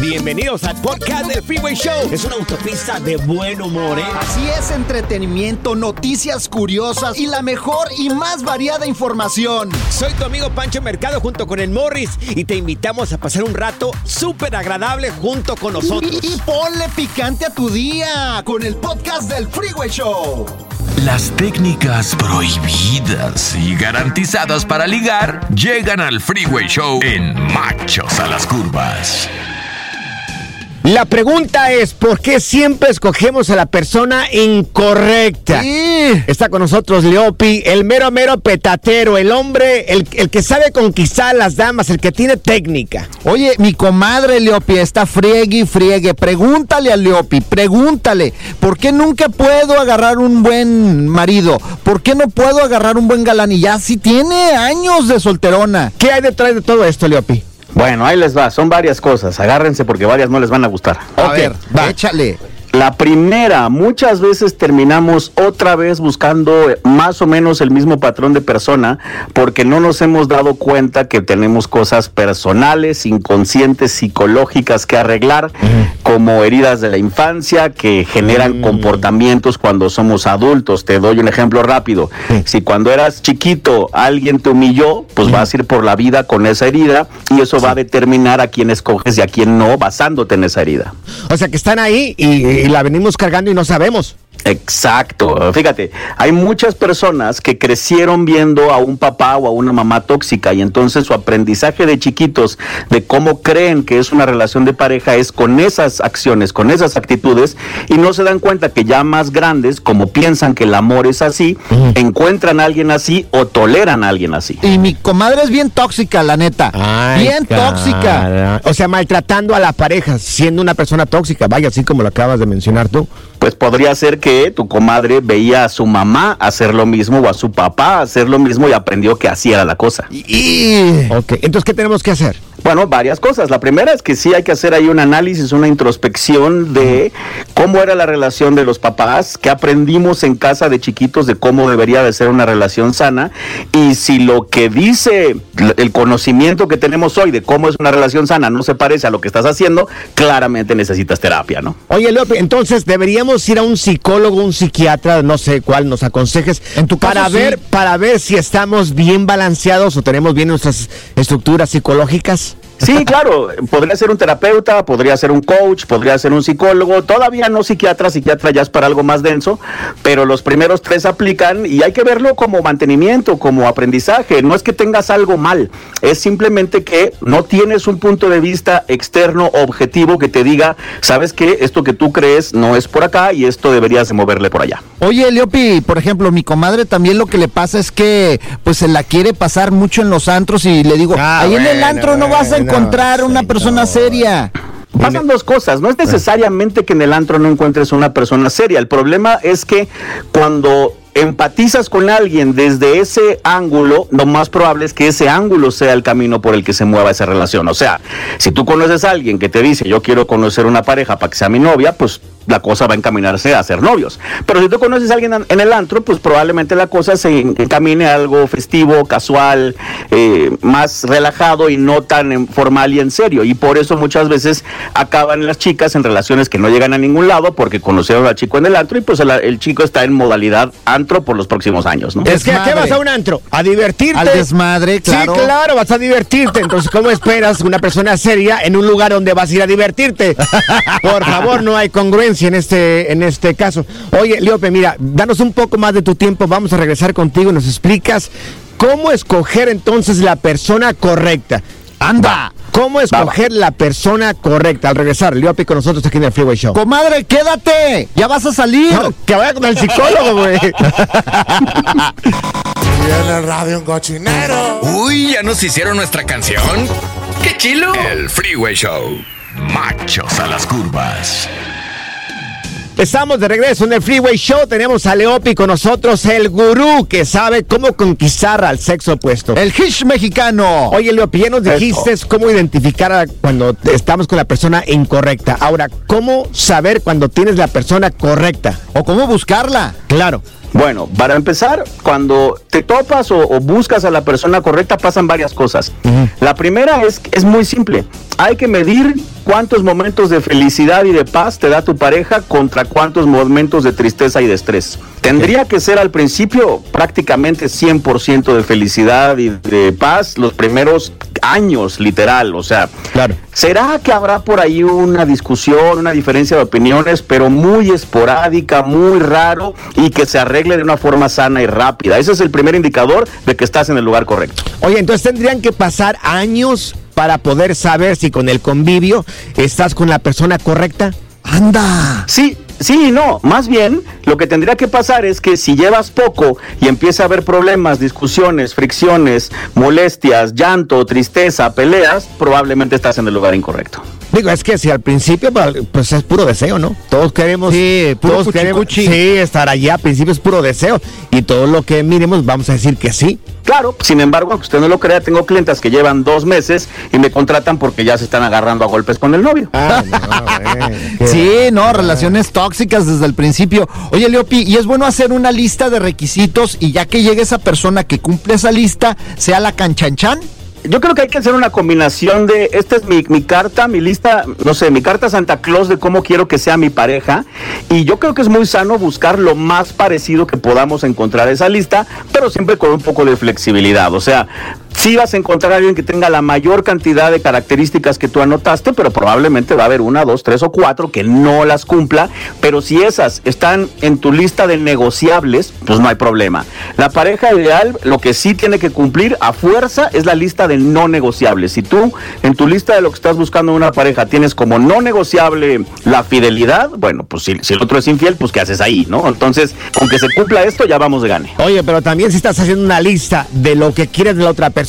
Bienvenidos al podcast del Freeway Show. Es una autopista de buen humor, ¿eh? Así es, entretenimiento, noticias curiosas y la mejor y más variada información. Soy tu amigo Pancho Mercado junto con el Morris y te invitamos a pasar un rato súper agradable junto con nosotros. Y, y ponle picante a tu día con el podcast del Freeway Show. Las técnicas prohibidas y garantizadas para ligar llegan al Freeway Show en Machos a las Curvas. La pregunta es, ¿por qué siempre escogemos a la persona incorrecta? Sí. Está con nosotros Leopi, el mero mero petatero, el hombre, el, el que sabe conquistar a las damas, el que tiene técnica. Oye, mi comadre Leopi está friegue y friegue. Pregúntale a Leopi, pregúntale, ¿por qué nunca puedo agarrar un buen marido? ¿Por qué no puedo agarrar un buen galán? Y ya si tiene años de solterona. ¿Qué hay detrás de todo esto, Leopi? Bueno, ahí les va, son varias cosas, agárrense porque varias no les van a gustar. A ver, va. échale. La primera, muchas veces terminamos otra vez buscando eh, más o menos el mismo patrón de persona porque no nos hemos dado cuenta que tenemos cosas personales, inconscientes, psicológicas que arreglar, como heridas de la infancia que generan comportamientos cuando somos adultos. Te doy un ejemplo rápido. Si cuando eras chiquito alguien te humilló, pues vas a ir por la vida con esa herida y eso va a determinar a quién escoges y a quién no basándote en esa herida. O sea, que están ahí y, y la venimos cargando y no sabemos. Exacto. Fíjate, hay muchas personas que crecieron viendo a un papá o a una mamá tóxica y entonces su aprendizaje de chiquitos de cómo creen que es una relación de pareja es con esas acciones, con esas actitudes y no se dan cuenta que ya más grandes, como piensan que el amor es así, encuentran a alguien así o toleran a alguien así. Y mi comadre es bien tóxica, la neta. bien tóxica. O sea, maltratando a la pareja, siendo una persona tóxica. Vaya, así como lo acabas de mencionar tú. Pues podría ser que tu comadre veía a su mamá hacer lo mismo o a su papá hacer lo mismo y aprendió que así era la cosa. Y... Ok, entonces, ¿qué tenemos que hacer? Bueno, varias cosas. La primera es que sí hay que hacer ahí un análisis, una introspección de cómo era la relación de los papás, qué aprendimos en casa de chiquitos de cómo debería de ser una relación sana y si lo que dice el conocimiento que tenemos hoy de cómo es una relación sana no se parece a lo que estás haciendo, claramente necesitas terapia, ¿no? Oye, Leopi, entonces deberíamos ir a un psicólogo, un psiquiatra, no sé cuál nos aconsejes, En tu caso, para sí. ver, para ver si estamos bien balanceados o tenemos bien nuestras estructuras psicológicas. Sí, claro, podría ser un terapeuta, podría ser un coach, podría ser un psicólogo, todavía no psiquiatra, psiquiatra ya es para algo más denso, pero los primeros tres aplican y hay que verlo como mantenimiento, como aprendizaje, no es que tengas algo mal, es simplemente que no tienes un punto de vista externo objetivo que te diga, sabes que esto que tú crees no es por acá y esto deberías de moverle por allá. Oye, Leopi, por ejemplo, mi comadre también lo que le pasa es que pues se la quiere pasar mucho en los antros y le digo, Ah, ahí en el bueno, antro no vas a encontrar una persona seria. Pasan dos cosas, no es necesariamente que en el antro no encuentres una persona seria, el problema es que cuando empatizas con alguien desde ese ángulo, lo más probable es que ese ángulo sea el camino por el que se mueva esa relación. O sea, si tú conoces a alguien que te dice, yo quiero conocer una pareja para que sea mi novia, pues la cosa va a encaminarse a ser novios. Pero si tú conoces a alguien en- el antro, pues probablemente la cosa se encamine a algo festivo, casual, eh, más relajado y no tan formal y en serio. Y por eso muchas veces acaban las chicas en relaciones que no llegan a ningún lado porque conocieron al chico en el antro y pues el, el chico está en modalidad antro por los próximos años, ¿no? Es que ¿a qué vas a un antro? A divertirte. Al desmadre, claro. Sí, claro, vas a divertirte. Entonces, ¿cómo esperas una persona seria en un lugar donde vas a ir a divertirte? Por favor, no hay congruencia en este, en este caso. Oye, Leope, mira, danos un poco más de tu tiempo. Vamos a regresar contigo y nos explicas cómo escoger entonces la persona correcta. Anda. ¿Cómo escoger la persona correcta? Al regresar, Leope con nosotros aquí en el Freeway Show. Comadre, quédate. Ya vas a salir. No, que vaya con el psicólogo, güey. Tiene radio un cochinero. Uy, ya nos hicieron nuestra canción. ¡Qué chilo! El Freeway Show. Machos a las curvas. Estamos de regreso en el Freeway Show. Tenemos a Leopi con nosotros, el gurú que sabe cómo conquistar al sexo opuesto. El Hish mexicano. Oye, Leopi, ya nos Eso. dijiste cómo identificar a cuando estamos con la persona incorrecta. Ahora, ¿cómo saber cuando tienes la persona correcta? O cómo buscarla. Claro. Bueno, para empezar, cuando te topas o, o buscas a la persona correcta pasan varias cosas. La primera es, es muy simple. Hay que medir cuántos momentos de felicidad y de paz te da tu pareja contra cuántos momentos de tristeza y de estrés. Tendría que ser al principio prácticamente 100% de felicidad y de paz los primeros años, literal. O sea, Claro. ¿será que habrá por ahí una discusión, una diferencia de opiniones, pero muy esporádica, muy raro y que se arregle de una forma sana y rápida? Ese es el primer indicador de que estás en el lugar correcto. Oye, entonces tendrían que pasar años para poder saber si con el convivio estás con la persona correcta. Anda. Sí, sí y no. Más bien, lo que tendría que pasar es que si llevas poco y empieza a haber problemas, discusiones, fricciones, molestias, llanto, tristeza, peleas, probablemente estás en el lugar incorrecto. Digo, es que si al principio pues es puro deseo, ¿no? Todos queremos, Sí, puro todos queremos cuchicuchi. sí, estar allá, al principio es puro deseo y todo lo que miremos vamos a decir que sí. Claro, sin embargo, aunque usted no lo crea, tengo clientes que llevan dos meses y me contratan porque ya se están agarrando a golpes con el novio. Ah, no, eh, Sí, no, relaciones tóxicas desde el principio. Oye, Leopi, y es bueno hacer una lista de requisitos y ya que llegue esa persona que cumple esa lista, sea la canchanchan. Yo creo que hay que hacer una combinación de, esta es mi, mi carta, mi lista, no sé, mi carta Santa Claus de cómo quiero que sea mi pareja. Y yo creo que es muy sano buscar lo más parecido que podamos encontrar esa lista, pero siempre con un poco de flexibilidad. O sea, sí vas a encontrar a alguien que tenga la mayor cantidad de características que tú anotaste, pero probablemente va a haber una, dos, tres o cuatro que no las cumpla. Pero si esas están en tu lista de negociables, pues no hay problema. La pareja ideal, lo que sí tiene que cumplir a fuerza es la lista de no negociables. Si tú en tu lista de lo que estás buscando en una pareja tienes como no negociable la fidelidad, bueno, pues si, si el otro es infiel, pues ¿qué haces ahí, no? Entonces, con que se cumpla esto, ya vamos de gane. Oye, pero también si estás haciendo una lista de lo que quieres de la otra persona,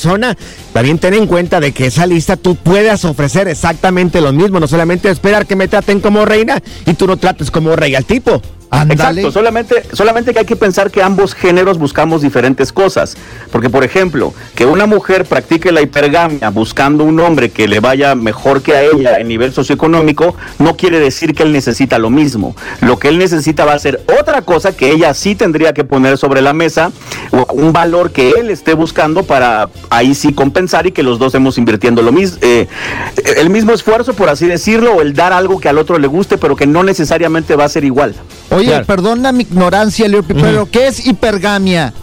también ten en cuenta de que esa lista tú puedas ofrecer exactamente lo mismo, no solamente esperar que me traten como reina y tú no trates como rey al tipo. Exacto, solamente, solamente que hay que pensar que ambos géneros buscamos diferentes cosas. Porque, por ejemplo, que una mujer practique la hipergamia buscando un hombre que le vaya mejor que a ella en nivel socioeconómico, no quiere decir que él necesita lo mismo. Lo que él necesita va a ser otra cosa que ella sí tendría que poner sobre la mesa, un valor que él esté buscando para ahí sí compensar y que los dos estemos invirtiendo lo mismo, el mismo esfuerzo, por así decirlo, o el dar algo que al otro le guste, pero que no necesariamente va a ser igual. Oye, Claro. perdona mi ignorancia, Leopi, pero ¿qué es hipergamia?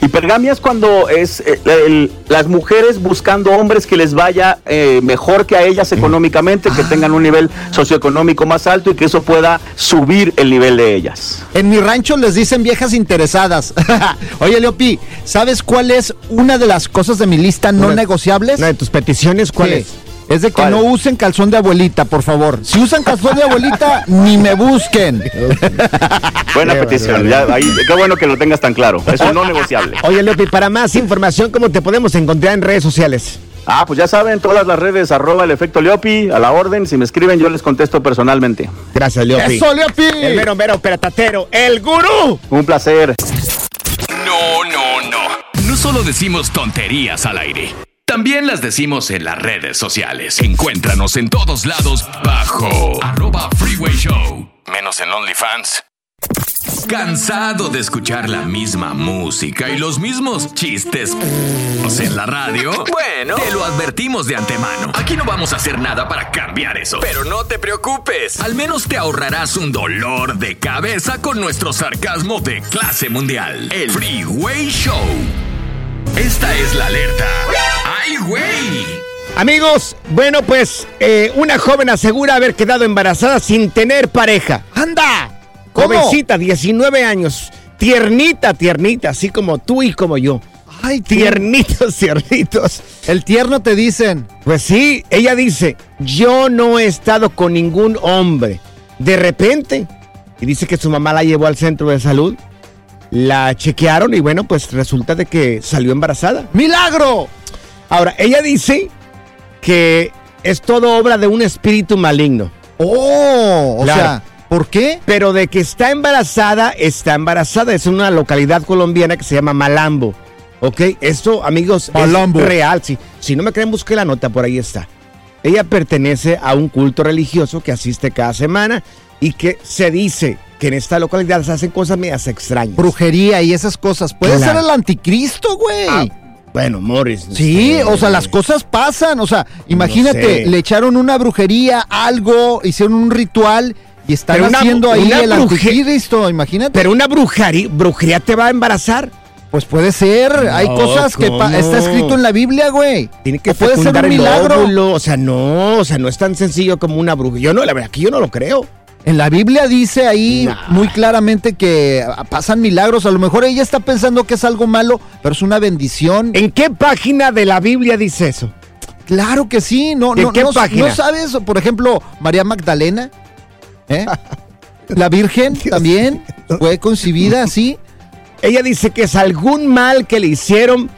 Hipergamia es cuando es eh, el- las mujeres buscando hombres que les vaya eh, mejor que a ellas económicamente, que tengan un nivel socioeconómico más alto y que eso pueda subir el nivel de ellas. En mi rancho les dicen viejas interesadas. Oye, Leopi, ¿sabes cuál es una de las cosas de mi lista no Una- negociables? Una de tus peticiones, ¿cuál Sí. es? Es de que ¿Cuál? no usen calzón de abuelita, por favor. Si usan calzón de abuelita, ni me busquen. Buena petición, ya, ahí, qué bueno que lo tengas tan claro. Es un no negociable. Oye, Leopi, para más información, ¿cómo te podemos encontrar en redes sociales? Ah, pues ya saben, todas las redes, arroba el efecto Leopi, a la orden. Si me escriben, yo les contesto personalmente. Gracias, Leopi. ¡Eso, Leopi! El mero, mero, peratatero, el gurú. Un placer. No, no, no. No solo decimos tonterías al aire. También las decimos en las redes sociales. Encuéntranos en todos lados bajo arroba freeway show. Menos en OnlyFans. ¿Cansado de escuchar la misma música y los mismos chistes en la radio? Bueno, te lo advertimos de antemano. Aquí no vamos a hacer nada para cambiar eso. Pero no te preocupes. Al menos te ahorrarás un dolor de cabeza con nuestro sarcasmo de clase mundial. El Freeway Show. Esta es la alerta. ¡Ay, güey! Amigos, bueno, pues eh, una joven asegura haber quedado embarazada sin tener pareja. ¡Anda! ¿Cómo? Jovencita, 19 años. Tiernita, tiernita, así como tú y como yo. Ay. Tiernitos, tiernitos. El tierno te dicen. Pues sí, ella dice, yo no he estado con ningún hombre. De repente, y dice que su mamá la llevó al centro de salud, la chequearon y bueno, pues resulta de que salió embarazada. ¡Milagro! Ahora, ella dice que es todo obra de un espíritu maligno, ¡Oh! O Claro. sea, ¿por qué? pero de que está embarazada, está embarazada. Es una localidad colombiana que se llama Malambo. ¿Ok? Esto, amigos, Malambo. es real. Sí. Si no me creen, busque la nota, por ahí está. Ella pertenece a un culto religioso que asiste cada semana y que se dice que en esta localidad se hacen cosas medias extrañas. Brujería y esas cosas. Puede Claro. ser el anticristo, güey. Ah, Bueno, Morris. Sí, este, o sea, las cosas pasan. O sea, imagínate, sé. le echaron una brujería, algo, hicieron un ritual y están Pero una- haciendo ahí una el anticristo, imagínate. Pero una brujería, brujería te va a embarazar. pues puede ser, hay cosas que está escrito en la Biblia, güey. Tiene que O puede ser un milagro. óvulo, O sea, no, o sea, no es tan sencillo como una brujería. Yo no, la verdad, que yo no lo creo. En la Biblia dice ahí Nah. muy claramente que pasan milagros. A lo mejor ella está pensando que es algo malo, pero es una bendición. ¿En qué página de la Biblia dice eso? Claro que sí, no, ¿En no, qué no, página? ¿no sabes, por ejemplo, María Magdalena, ¿eh? la Virgen también fue concebida así. Ella dice que es algún mal que le hicieron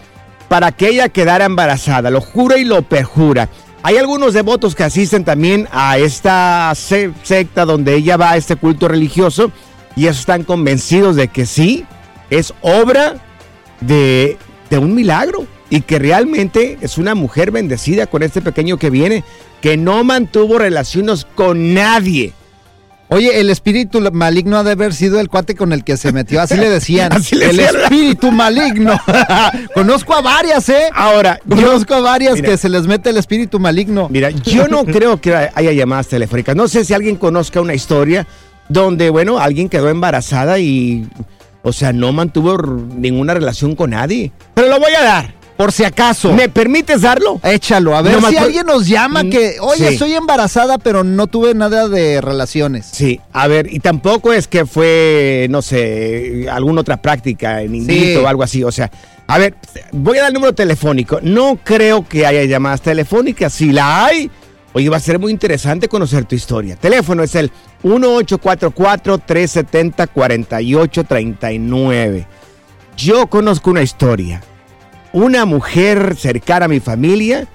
para que ella quedara embarazada. Lo jura y lo perjura. Hay algunos devotos que asisten también a esta se- secta donde ella va a este culto religioso y están convencidos de que sí, es obra de, de un milagro y que realmente es una mujer bendecida con este pequeño que viene, que no mantuvo relaciones con nadie. Oye, el espíritu maligno ha de haber sido el cuate con el que se metió, así le decían. Así le el decían. espíritu maligno. Conozco a varias, ¿eh? Ahora, yo- Conozco a varias Mira. que se les mete el espíritu maligno. Mira, yo no creo que haya llamadas telefónicas. No sé si alguien conozca una historia donde, bueno, alguien quedó embarazada y, o sea, no mantuvo ninguna relación con nadie. Pero lo voy a dar. Por si acaso. ¿Me permites darlo? Échalo, a ver si alguien nos llama Mm, que, oye, sí. estoy embarazada, pero no tuve nada de relaciones. Sí, a ver, y tampoco es que fue, no sé, alguna otra práctica en indito Sí. o algo así. O sea, a ver, voy a dar el número telefónico. No creo que haya llamadas telefónicas. Si la hay, oye, va a ser muy interesante conocer tu historia. Teléfono es el 1844-370-4839. Yo conozco una historia. Una mujer cercana a mi familia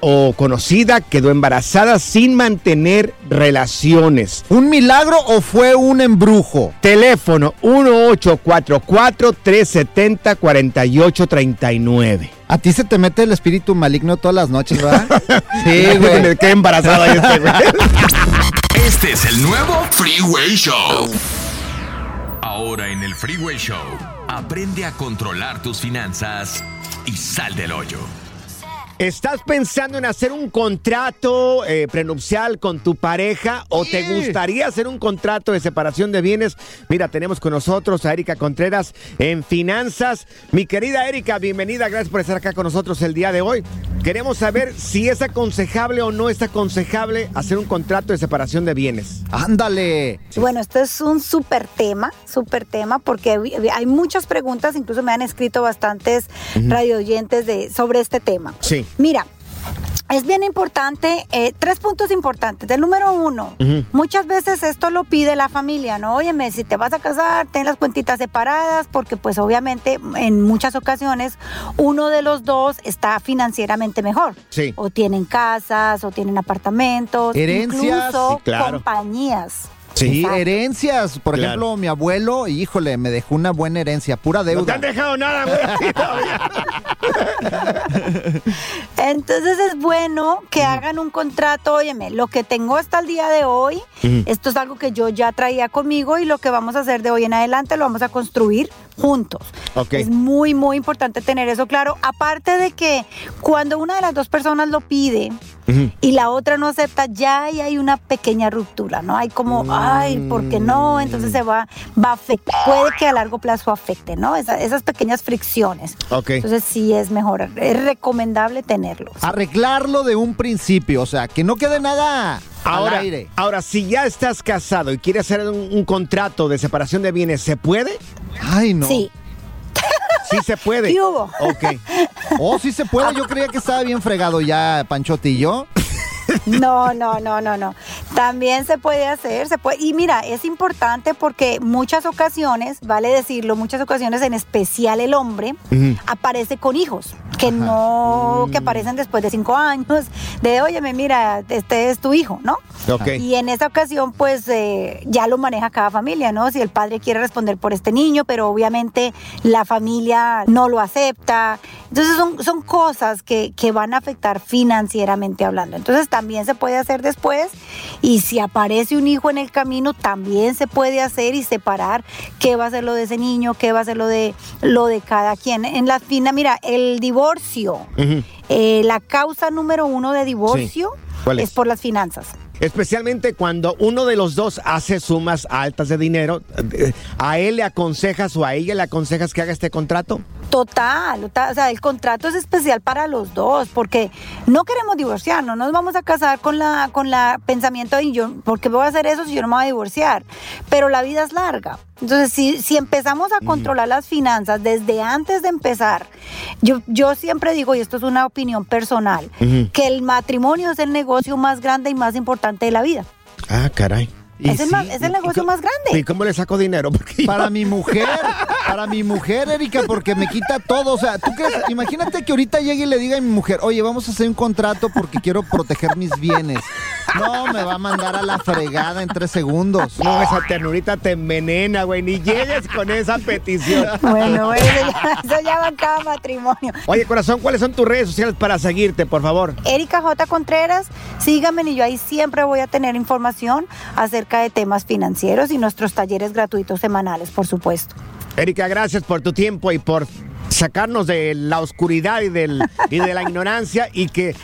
o conocida quedó embarazada sin mantener relaciones. ¿Un milagro o fue un embrujo? Teléfono 1844-370-4839. A ti se te mete el espíritu maligno todas las noches, ¿verdad? sí, Me güey. quedé embarazada este, güey. Este es el nuevo Freeway Show. Ahora en el Freeway Show, aprende a controlar tus finanzas y sal del hoyo. ¿Estás pensando en hacer un contrato eh, prenupcial con tu pareja o te gustaría hacer un contrato de separación de bienes? Mira, tenemos con nosotros a Erika Contreras en Finanzas. Mi querida Erika, bienvenida, gracias por estar acá con nosotros el día de hoy. Queremos saber si es aconsejable o no es aconsejable hacer un contrato de separación de bienes. Ándale. Bueno, esto es un súper tema, súper tema, porque hay muchas preguntas, incluso me han escrito bastantes radio oyentes de, sobre este tema. Sí. Mira, es bien importante, eh, tres puntos importantes. El número uno, muchas veces esto lo pide la familia, ¿no? Óyeme, si te vas a casar, ten las cuentitas separadas, porque pues obviamente en muchas ocasiones uno de los dos está financieramente mejor. Sí. O tienen casas, o tienen apartamentos, Herencias, incluso sí, claro. compañías. Sí, Exacto. herencias. Por Claro. ejemplo, mi abuelo, híjole, me dejó una buena herencia, pura No te deuda. han dejado nada, güey. Entonces es bueno que hagan un contrato, óyeme, lo que tengo hasta el día de hoy, esto es algo que yo ya traía conmigo y lo que vamos a hacer de hoy en adelante lo vamos a construir juntos. Ok. Es muy, muy importante tener eso claro. Aparte de que cuando una de las dos personas lo pide y la otra no acepta, ya ahí hay una pequeña ruptura, ¿no? Hay como, ay, ¿por qué no? Entonces se va, va a afectar, puede que a largo plazo afecte, ¿no? Esa- esas pequeñas fricciones. Ok. Entonces sí es mejor, es recomendable tenerlo. Arreglarlo de un principio, o sea, que no quede nada Ahora, al aire. ahora, si ya estás casado y quieres hacer un, un contrato de separación de bienes, ¿se puede? Ay, no. Sí, Sí se puede. ¿Qué hubo? Ok. Oh, sí se puede. Yo creía que estaba bien fregado ya, Panchote y yo. No, no, no, no, no. También se puede hacer, se puede. Y mira, es importante porque muchas ocasiones, vale decirlo, muchas ocasiones, en especial el hombre, aparece con hijos que no, que aparecen después de cinco años, de, óyeme, mira, este es tu hijo, ¿no? Ok. Y en esa ocasión, pues eh, ya lo maneja cada familia, ¿no? Si el padre quiere responder por este niño, pero obviamente la familia no lo acepta, Entonces son, son cosas que, que van a afectar financieramente hablando. Entonces también se puede hacer después y si aparece un hijo en el camino, también se puede hacer y separar qué va a ser lo de ese niño, qué va a ser lo de, lo de cada quien. En la fina, mira, el divorcio, eh, la causa número uno de divorcio ¿Cuál es es? por las finanzas. Especialmente cuando uno de los dos hace sumas altas de dinero, eh, ¿a él le aconsejas o a ella le aconsejas que haga este contrato? Total, o sea, el contrato es especial para los dos, porque no queremos divorciarnos, no nos vamos a casar con la con la pensamiento de yo, ¿por qué voy a hacer eso si yo no me voy a divorciar? Pero la vida es larga. Entonces, si, si empezamos a controlar las finanzas desde antes de empezar, yo, yo siempre digo, y esto es una opinión personal, que el matrimonio es el negocio más grande y más importante de la vida. Ah, caray. Y Es el, sí, más- es el negocio más ¿Y grande. cómo le saco dinero? Porque yo- Para mi mujer, para mi mujer, Erika, porque me quita todo. O sea, tú crees, imagínate que ahorita llegue y le diga a mi mujer, oye, vamos a hacer un contrato porque quiero proteger mis bienes. No, me va a mandar a la fregada en tres segundos. No, esa ternurita te envenena, güey. Ni llegues con esa petición. Bueno, eso ya, eso ya va en cada matrimonio. Oye, corazón, ¿cuáles son tus redes sociales para seguirte, por favor? Erika J. Contreras, síganme y yo ahí siempre voy a tener información acerca de temas financieros y nuestros talleres gratuitos semanales, por supuesto. Erika, gracias por tu tiempo y por sacarnos de la oscuridad y, del, y de la ignorancia y que,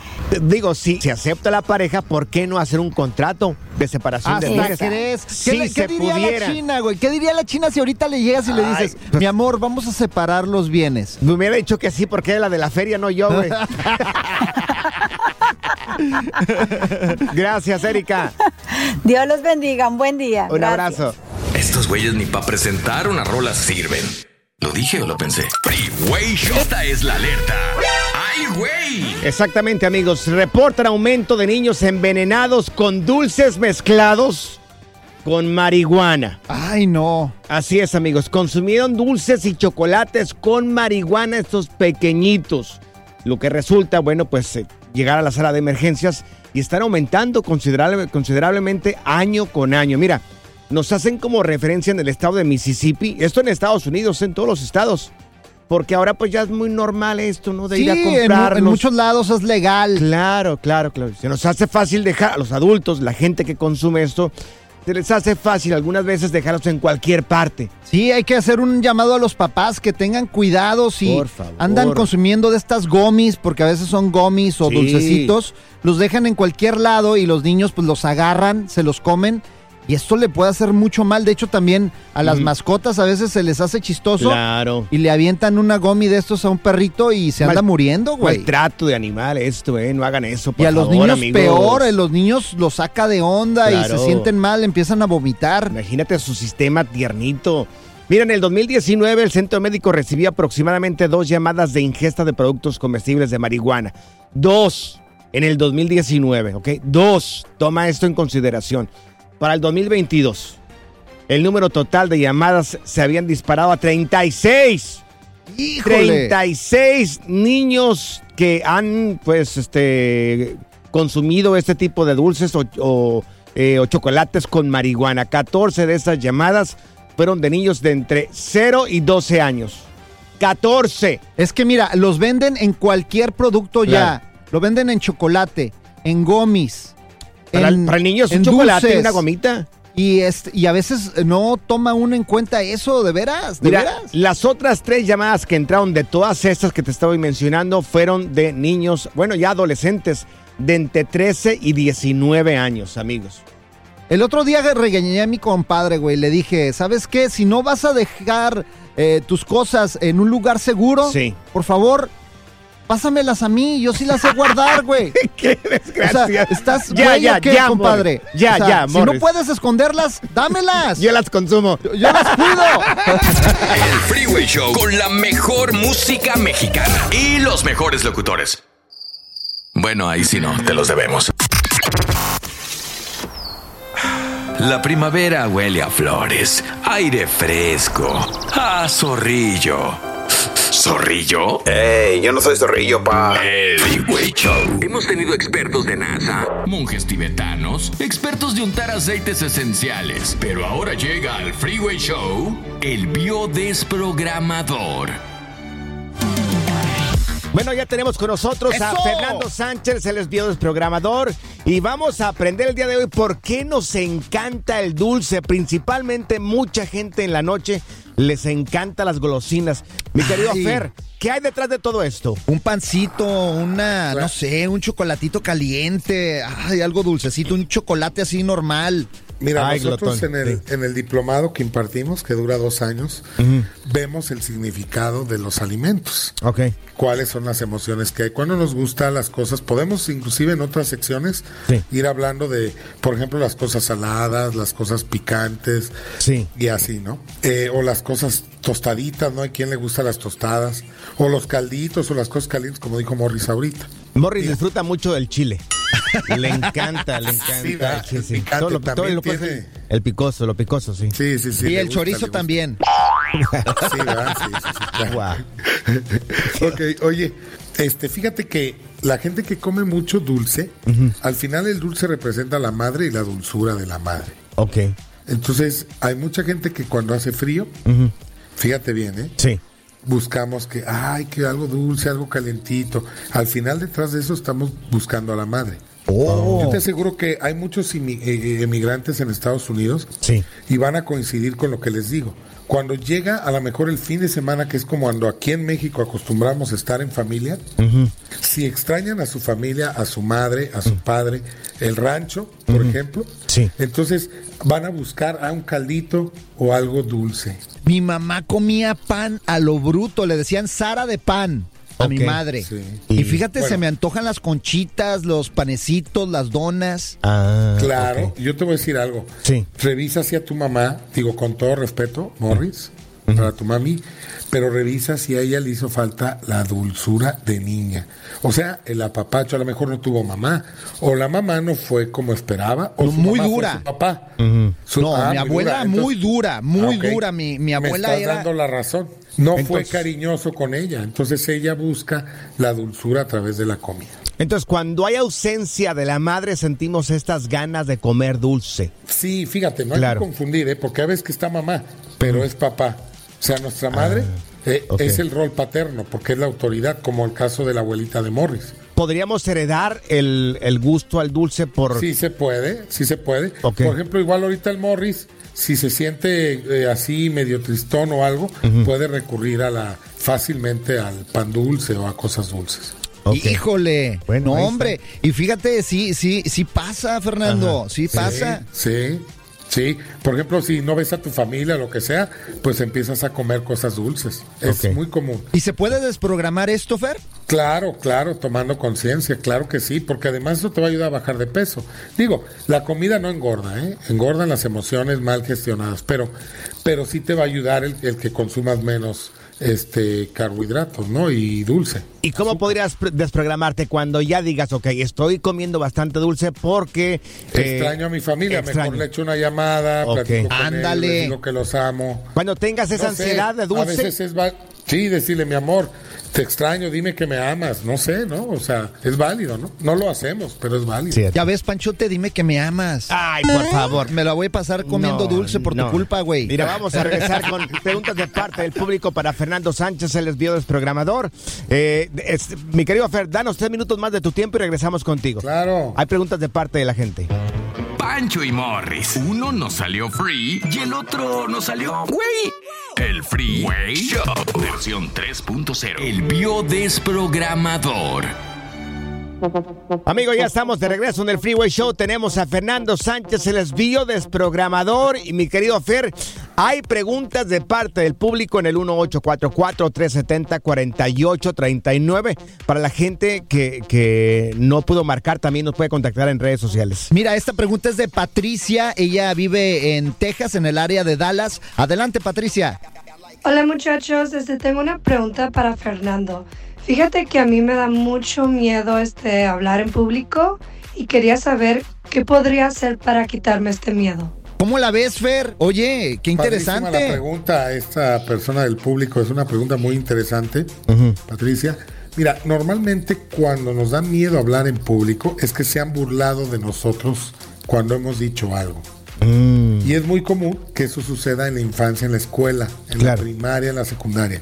digo, si se acepta la pareja, ¿por qué no hacer un contrato de separación de ¿Hasta bienes? crees? ¿Qué, Si le- qué se diría pudiera. la China, güey? ¿Qué diría la China si ahorita le llegas y le Ay, dices, pues- mi amor, vamos a separar los bienes? Me hubiera dicho que sí, porque la de la feria, no yo, güey. Gracias, Erika. Dios los bendiga, un buen día. Un Gracias. abrazo. Estos güeyes ni para presentar una rola sirven. ¿Lo dije o lo pensé? Freeway Show. Esta es la alerta. ¡Ay, güey! Exactamente, amigos. Reportan aumento de niños envenenados con dulces mezclados con marihuana. Ay, no. Así es, amigos. Consumieron dulces y chocolates con marihuana estos pequeñitos. Lo que resulta, bueno, pues eh, llegar a la sala de emergencias y están aumentando considerable- considerablemente año con año. Mira, nos hacen como referencia en el estado de Mississippi, esto en Estados Unidos, en todos los estados. Porque ahora pues ya es muy normal esto, ¿no? De Sí, ir a en, comprar. en muchos lados es legal. Claro, claro, claro. Se nos hace fácil dejar a los adultos, la gente que consume esto, se les hace fácil algunas veces dejarlos en cualquier parte. Sí, hay que hacer un llamado a los papás que tengan cuidado si andan consumiendo de estas gomis, porque a veces son gomis o Sí. dulcecitos, los dejan en cualquier lado y los niños pues los agarran, se los comen y esto le puede hacer mucho mal. De hecho, también a las mascotas a veces se les hace chistoso Claro. y le avientan una gomi de estos a un perrito y se Mal- anda muriendo, güey. Maltrato de animal esto, eh. No hagan eso, por Y a los niños amigos. peor, eh, los niños los saca de onda y se sienten mal, empiezan a vomitar. Imagínate su sistema tiernito. Mira, en el 2019 el centro médico recibió aproximadamente dos llamadas de ingesta de productos comestibles de marihuana. Dos en el 2019, ¿ok? Dos. Toma esto en consideración. Para el 2022, el número total de llamadas se habían disparado a 36. ¡Híjole! 36 niños que han, pues, este, consumido este tipo de dulces o, o, eh, o chocolates con marihuana. 14 de estas llamadas fueron de niños de entre 0 y 12 años. 14. Es que mira, los venden en cualquier producto ya. Lo venden en chocolate, en gomis. Para, en- el, para el niño es un chocolate y dulces. una gomita. Y, este, y a veces no toma uno en cuenta eso, ¿de veras? ¿De Mira, veras? las otras tres llamadas que entraron de todas estas que te estaba mencionando fueron de niños, bueno, ya adolescentes, de entre 13 y 19 años, amigos. El otro día regañé a mi compadre, güey. Le dije, ¿sabes qué? Si no vas a dejar eh, tus cosas en un lugar seguro, Sí. por favor, pásamelas a mí. Yo sí las sé guardar, güey. ¡Qué O sea, desgracia! ¿estás ya, güey, ya, o qué, ya, compadre? Morris. Ya, O sea, ya, Si no puedes esconderlas, dámelas. Yo las consumo. Yo las cuido. El Freeway Show con la mejor música mexicana y los mejores locutores. Bueno, ahí sí no, te los debemos. La primavera huele a flores, aire fresco, a zorrillo. ¿Zorrillo? Ey, yo no soy zorrillo, pa. El Freeway Show. Hemos tenido expertos de NASA, monjes tibetanos, expertos de untar aceites esenciales. Pero ahora llega al Freeway Show el biodesprogramador. Bueno, ya tenemos con nosotros a ¡Eso! Fernando Sánchez, el es biodesprogramador, y vamos a aprender el día de hoy por qué nos encanta el dulce. Principalmente mucha gente en la noche les encanta las golosinas. Mi querido Ay. Fer, ¿qué hay detrás de todo esto? Un pancito, una, no sé, un chocolatito caliente, ay, algo dulcecito, un chocolate así normal. Mira, Ay, nosotros glotón, en, el, sí. en el diplomado que impartimos, que dura dos años, vemos el significado de los alimentos. Ok. cuáles son las emociones que hay. Cuando nos gustan las cosas, podemos inclusive en otras secciones Sí. ir hablando de, por ejemplo, las cosas saladas, las cosas picantes Sí. y así, ¿no? Eh, o las cosas tostaditas, ¿no? ¿A quién le gustan las tostadas? O los calditos o las cosas calientes, como dijo Morris ahorita. Morris disfruta mucho del chile. Le encanta, le encanta. Sí. Sí, El sí. Todo lo- todo tiene- el, picoso, lo picoso, sí. Sí, sí, sí. y el gusta, chorizo también. Sí, ¿verdad? Sí, sí, sí, claro. Guau. ok, oye, este, fíjate que la gente que come mucho dulce, al final el dulce representa la madre y la dulzura de la madre. Ok. Entonces, hay mucha gente que cuando hace frío, fíjate bien, ¿eh? Sí. Buscamos que, ay, que algo dulce, algo calentito. Al final, detrás de eso, estamos buscando a la madre. Oh. Yo te aseguro que hay muchos eh, eh, emigrantes en Estados Unidos Sí. y van a coincidir con lo que les digo. Cuando llega a lo mejor el fin de semana, que es como cuando aquí en México acostumbramos a estar en familia, si extrañan a su familia, a su madre, a su padre, el rancho, por ejemplo, Sí. entonces van a buscar a un caldito o algo dulce. Mi mamá comía pan a lo bruto, le decían Sara de pan a mi madre. sí. Y fíjate, Bueno. se me antojan las conchitas, los panecitos, las donas. Ah, Claro, yo te voy a decir algo. Sí. Revisa si a tu mamá, digo con todo respeto, Morris, para tu mami, pero revisa si a ella le hizo falta la dulzura de niña. O sea, el apapacho a lo mejor no tuvo mamá, o la mamá no fue como esperaba, o No, su muy mamá fue dura. su papá. Su- No, ah, mi abuela muy dura, muy Ah, dura. Mi- mi abuela Me estás era- dando la razón. No fue cariñoso con ella, entonces ella busca la dulzura a través de la comida. Entonces, cuando hay ausencia de la madre, sentimos estas ganas de comer dulce. Sí, fíjate, no hay Claro. que confundir, ¿eh? porque a veces que está mamá, pero es papá. O sea, nuestra madre eh, es el rol paterno, porque es la autoridad, como el caso de la abuelita de Morris. ¿Podríamos heredar el, el gusto al dulce por... Sí se puede, sí se puede. Por ejemplo, igual ahorita el Morris, si se siente eh, así medio tristón o algo, puede recurrir a la fácilmente al pan dulce o a cosas dulces. Híjole. Bueno, no, hombre. Y fíjate, sí, sí, sí pasa, Fernando. Sí pasa. Sí, sí. Por ejemplo, si no ves a tu familia, lo que sea, pues empiezas a comer cosas dulces. Es muy común. ¿Y se puede desprogramar esto, Fer? Claro, claro, tomando conciencia, claro que sí, porque además eso te va a ayudar a bajar de peso. Digo, la comida no engorda, ¿eh? engordan las emociones mal gestionadas, pero, pero sí te va a ayudar el, el que consumas menos este carbohidratos, ¿no? Y dulce. ¿Y cómo podrías desprogramarte cuando ya digas, ok, estoy comiendo bastante dulce porque... eh, extraño a mi familia, extraño. mejor le echo una llamada, Ok. platico con Ándale. digo que los amo. Cuando tengas esa No sé, ansiedad de A dulce... veces es sí, decirle mi amor, te extraño, dime que me amas, no sé, ¿no? O sea, es válido, ¿no? No lo hacemos, pero es válido. Sí. Ya ves, Panchote, dime que me amas. Ay, por favor. Me la voy a pasar comiendo No, dulce por no. tu culpa, güey. Mira, vamos a regresar con preguntas de parte del público para Fernando Sánchez, el desvío desprogramador. Eh, es- mi querido Fer, danos tres minutos más de tu tiempo y regresamos contigo. Claro. Hay preguntas de parte de la gente. Pancho y Morris. Uno nos salió free y el otro nos salió güey. El Freeway Show. Versión 3.0. El biodesprogramador. Amigos, ya estamos de regreso en el Freeway Show. Tenemos a Fernando Sánchez, el desvío desprogramador. Y mi querido Fer, hay preguntas de parte del público en el 1844-370-4839. Para la gente que, que no pudo marcar, también nos puede contactar en redes sociales. Mira, esta pregunta es de Patricia. Ella vive en Texas, en el área de Dallas. Adelante, Patricia. Hola muchachos, este, tengo una pregunta para Fernando. Fíjate que a mí me da mucho miedo este, hablar en público y quería saber qué podría hacer para quitarme este miedo. ¿Cómo la ves, Fer? Oye, qué Padrísima La interesante. pregunta a esta persona del público es una pregunta muy interesante, Patricia. Mira, normalmente cuando nos da miedo hablar en público es que se han burlado de nosotros cuando hemos dicho algo. Y es muy común que eso suceda en la infancia, en la escuela, en Claro. la primaria, en la secundaria.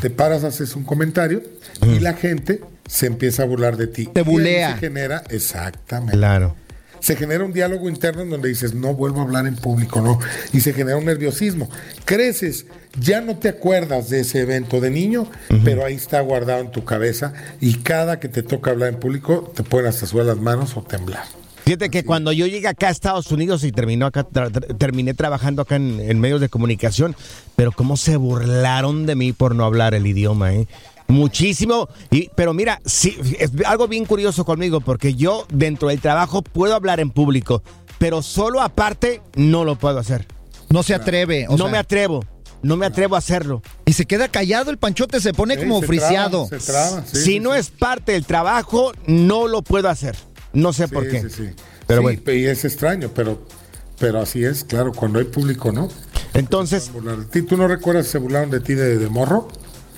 Te paras, haces un comentario y la gente se empieza a burlar de ti. Te bulea. Se genera, exactamente. Claro. Se genera un diálogo interno en donde dices, no vuelvo a hablar en público, no. Y se genera un nerviosismo. Creces, ya no te acuerdas de ese evento de niño, pero ahí está guardado en tu cabeza y cada que te toca hablar en público te pueden hasta sudar las manos o temblar. Fíjate que cuando yo llegué acá a Estados Unidos y terminó acá, tra- tra- terminé trabajando acá en, en medios de comunicación, pero cómo se burlaron de mí por no hablar el idioma, ¿eh? Muchísimo. Y, pero mira, sí, es algo bien curioso conmigo, porque yo dentro del trabajo puedo hablar en público, pero solo aparte no lo puedo hacer. No se atreve. o no sea, me atrevo. No me atrevo a hacerlo. y se queda callado el panchote, se pone Sí, como se friseado. traba, se traba, sí, si sí, no sí. es parte del trabajo, no lo puedo hacer. No sé Sí, por qué. sí, sí. Pero Sí, bueno. Y es extraño, pero, pero así es, claro, cuando hay público, ¿no? Entonces. ¿Tú no recuerdas si se burlaron de ti de, de morro?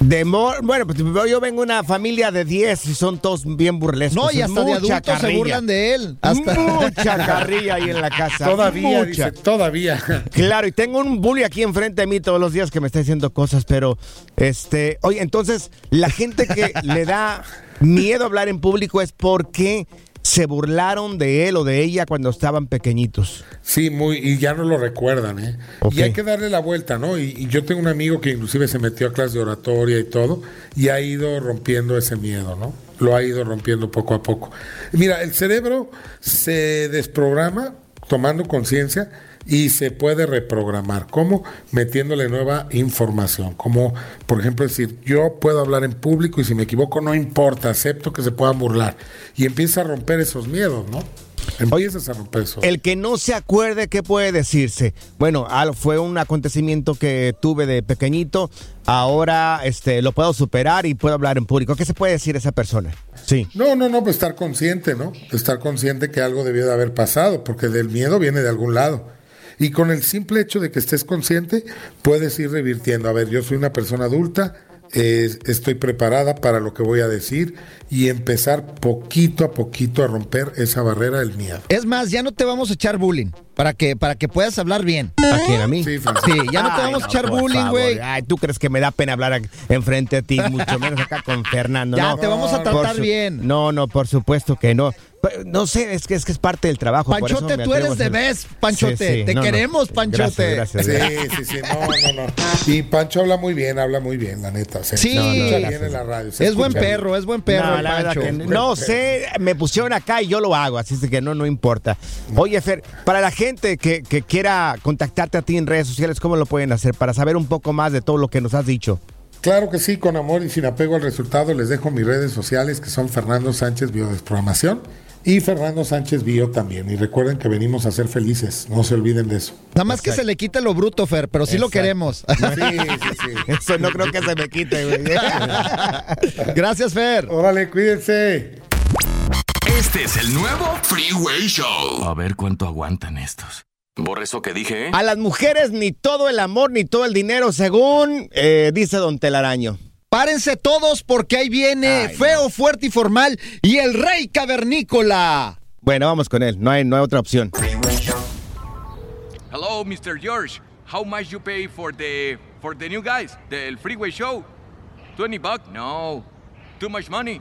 De mor- bueno, pues yo vengo de una familia de 10 y son todos bien burlescos. No, y hasta de adultos se burlan de él. Hasta... Mucha carrilla ahí en la casa. Todavía, mucha. dice, todavía. Claro, y tengo un bully aquí enfrente de mí todos los días que me está diciendo cosas, pero este, oye, entonces la gente que le da miedo hablar en público es porque se burlaron de él o de ella cuando estaban pequeñitos. Sí, muy, y ya no lo recuerdan, ¿eh? Y hay que darle la vuelta, ¿no? Y, y yo tengo un amigo que inclusive se metió a clase de oratoria y todo, y ha ido rompiendo ese miedo, ¿no? Lo ha ido rompiendo poco a poco. Mira, el cerebro se desprograma tomando conciencia y se puede reprogramar. ¿Cómo? Metiéndole nueva información. Como, por ejemplo, decir, yo puedo hablar en público y si me equivoco no importa, acepto que se puedan burlar. Y empieza a romper esos miedos, ¿no? Empiezas a romper eso. El que no se acuerde, ¿qué puede decirse? Bueno, fue un acontecimiento que tuve de pequeñito, ahora este, lo puedo superar y puedo hablar en público. ¿Qué se puede decir a esa persona? Sí. No, no, no, pues estar consciente, ¿no? Estar consciente que algo debió de haber pasado, porque del miedo viene de algún lado. Y con el simple hecho de que estés consciente, puedes ir revirtiendo. A ver, yo soy una persona adulta, eh, estoy preparada para lo que voy a decir y empezar poquito a poquito a romper esa barrera del miedo. Es más, ya no te vamos a echar bullying para que, para que puedas hablar bien. ¿A quién? ¿A mí? Sí. Sí, ya no te Ay, vamos a echar bullying, güey. Ay, ¿tú crees que me da pena hablar enfrente a ti? Mucho menos acá con Fernando. Ya, no. te vamos a tratar bien. No, no, por supuesto que no. No sé, es que es que es parte del trabajo. Panchote, tú eres de vez, Panchote. Sí, sí, Te no, no. queremos, Panchote. Gracias, Sí, gracias. sí, sí, no, no, no. Y Pancho habla muy bien, habla muy bien, la neta. Se Sí. bien en la radio. se Es buen bien. perro, es buen perro, No, el la verdad Pancho. que no sé, me pusieron acá y yo lo hago, así es que no, no importa. Oye, Fer, para la gente que, que quiera contactarte a ti en redes sociales, ¿cómo lo pueden hacer? Para saber un poco más de todo lo que nos has dicho. Claro que sí, con amor y sin apego al resultado, les dejo mis redes sociales que son Fernando Sánchez Biodesprogramación y Fernando Sánchez Bio también. Y recuerden que venimos a ser felices, no se olviden de eso. Nada más que se le quite lo bruto, Fer, pero sí lo queremos. Sí, sí, sí. Eso no creo que se me quite, güey. Gracias, Fer. Órale, cuídense. Este es el nuevo Freeway Show. A ver cuánto aguantan estos. Borre eso que dije, ¿eh? A las mujeres ni todo el amor ni todo el dinero, según eh, dice Don Telaraño. Párense todos porque ahí viene feo, fuerte y formal y el rey cavernícola. Bueno, vamos con él, no hay, no hay otra opción. Hello, Mr. George. How much you pay for the for the new guys, the freeway show? 20 bucks? No. Too much money.